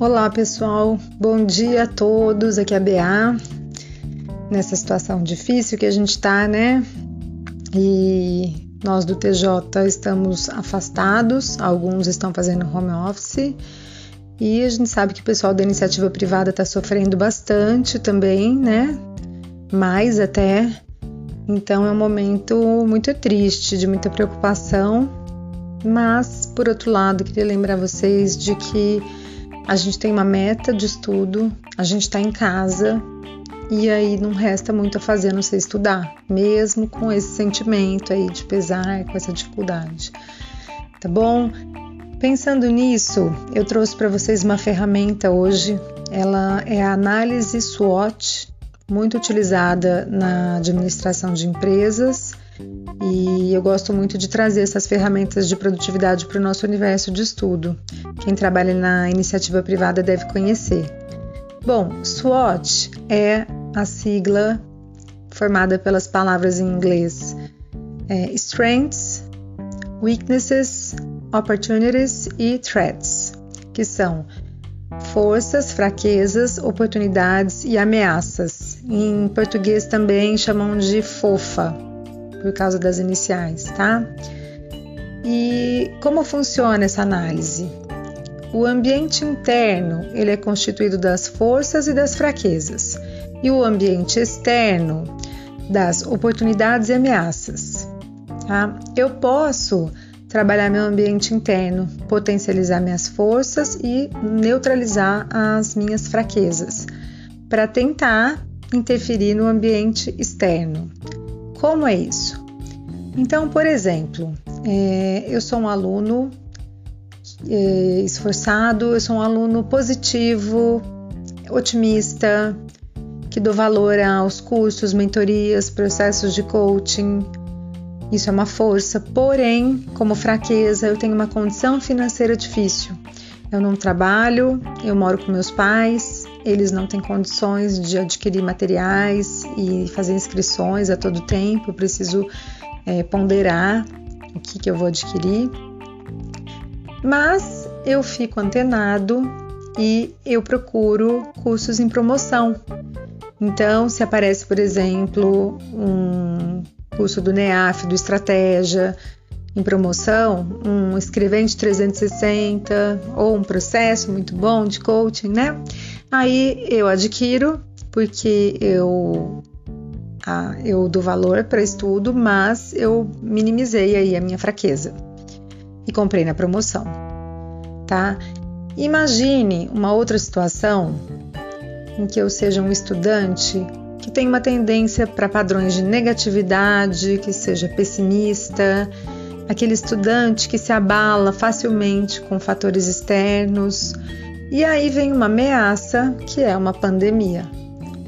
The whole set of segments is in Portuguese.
Olá pessoal, bom dia a todos. Aqui é a BA. Nessa situação difícil que a gente está, né? E nós do TJ estamos afastados, alguns estão fazendo home office e a gente sabe que o pessoal da iniciativa privada está sofrendo bastante também, né? Mais até. Então é um momento muito triste, de muita preocupação, mas por outro lado, queria lembrar vocês de que a gente tem uma meta de estudo, a gente está em casa e aí não resta muito a fazer, não sei estudar, mesmo com esse sentimento aí de pesar, com essa dificuldade. Tá bom? Pensando nisso, eu trouxe para vocês uma ferramenta hoje. Ela é a análise SWOT, muito utilizada na administração de empresas e eu gosto muito de trazer essas ferramentas de produtividade para o nosso universo de estudo. Quem trabalha na iniciativa privada deve conhecer. Bom, SWOT é a sigla formada pelas palavras em inglês é, Strengths, Weaknesses, Opportunities e Threats, que são forças, fraquezas, oportunidades e ameaças. Em português também chamam de FOFA, por causa das iniciais, tá? E como funciona essa análise? O ambiente interno ele é constituído das forças e das fraquezas, e o ambiente externo das oportunidades e ameaças. Tá? Eu posso trabalhar meu ambiente interno, potencializar minhas forças e neutralizar as minhas fraquezas, para tentar interferir no ambiente externo. Como é isso? Então, por exemplo, é, eu sou um aluno é, esforçado, eu sou um aluno positivo, otimista, que dou valor aos cursos, mentorias, processos de coaching. Isso é uma força, porém, como fraqueza, eu tenho uma condição financeira difícil. Eu não trabalho, eu moro com meus pais, eles não têm condições de adquirir materiais e fazer inscrições a todo tempo, eu preciso é, ponderar o que, que eu vou adquirir. Mas eu fico antenado e eu procuro cursos em promoção. Então, se aparece, por exemplo, um curso do NEAF, do Estratégia, em promoção, um escrevente 360 ou um processo muito bom de coaching, né? Aí eu adquiro porque eu ah, eu dou valor para estudo, mas eu minimizei aí a minha fraqueza e comprei na promoção, tá? Imagine uma outra situação em que eu seja um estudante que tem uma tendência para padrões de negatividade, que seja pessimista, aquele estudante que se abala facilmente com fatores externos. E aí vem uma ameaça que é uma pandemia,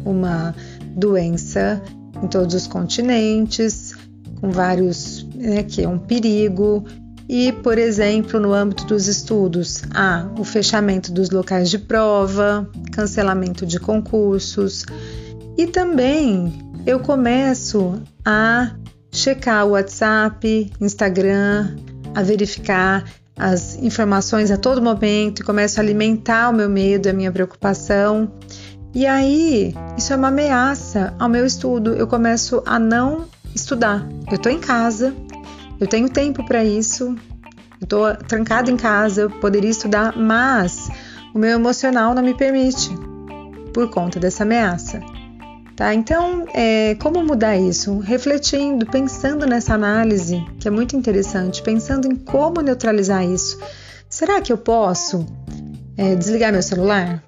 uma doença em todos os continentes, com vários, né, que é um perigo. E, por exemplo, no âmbito dos estudos, há o fechamento dos locais de prova, cancelamento de concursos. E também eu começo a checar o WhatsApp, Instagram, a verificar as informações a todo momento e começo a alimentar o meu medo, a minha preocupação. E aí, isso é uma ameaça ao meu estudo. Eu começo a não estudar. Eu estou em casa, eu tenho tempo para isso, eu estou trancada em casa, eu poderia estudar, mas o meu emocional não me permite por conta dessa ameaça. Tá? Então, é, como mudar isso? Refletindo, pensando nessa análise, que é muito interessante, pensando em como neutralizar isso. Será que eu posso é, desligar meu celular?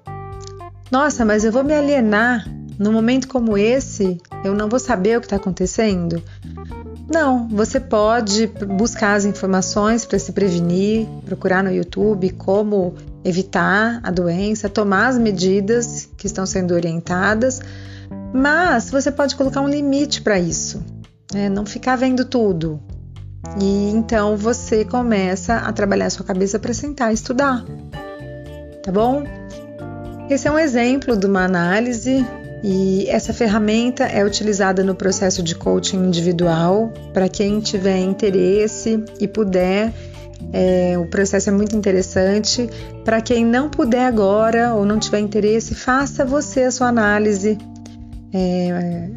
Nossa, mas eu vou me alienar. Num momento como esse, eu não vou saber o que está acontecendo? Não, você pode buscar as informações para se prevenir, procurar no YouTube como evitar a doença, tomar as medidas que estão sendo orientadas mas você pode colocar um limite para isso, né? não ficar vendo tudo. E então você começa a trabalhar a sua cabeça para sentar estudar, tá bom? Esse é um exemplo de uma análise e essa ferramenta é utilizada no processo de coaching individual para quem tiver interesse e puder É, o processo é muito interessante. Para quem não puder agora ou não tiver interesse, faça você a sua análise. É,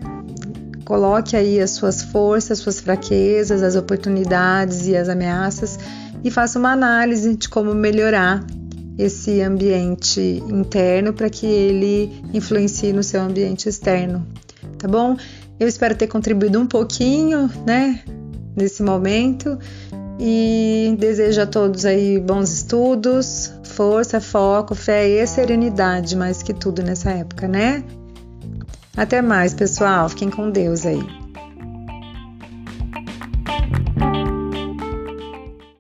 coloque aí as suas forças, as suas fraquezas, as oportunidades e as ameaças e faça uma análise de como melhorar esse ambiente interno para que ele influencie no seu ambiente externo, tá bom? Eu espero ter contribuído um pouquinho, né, nesse momento e desejo a todos aí bons estudos, força, foco, fé e serenidade mais que tudo nessa época, né? Até mais, pessoal. Fiquem com Deus aí.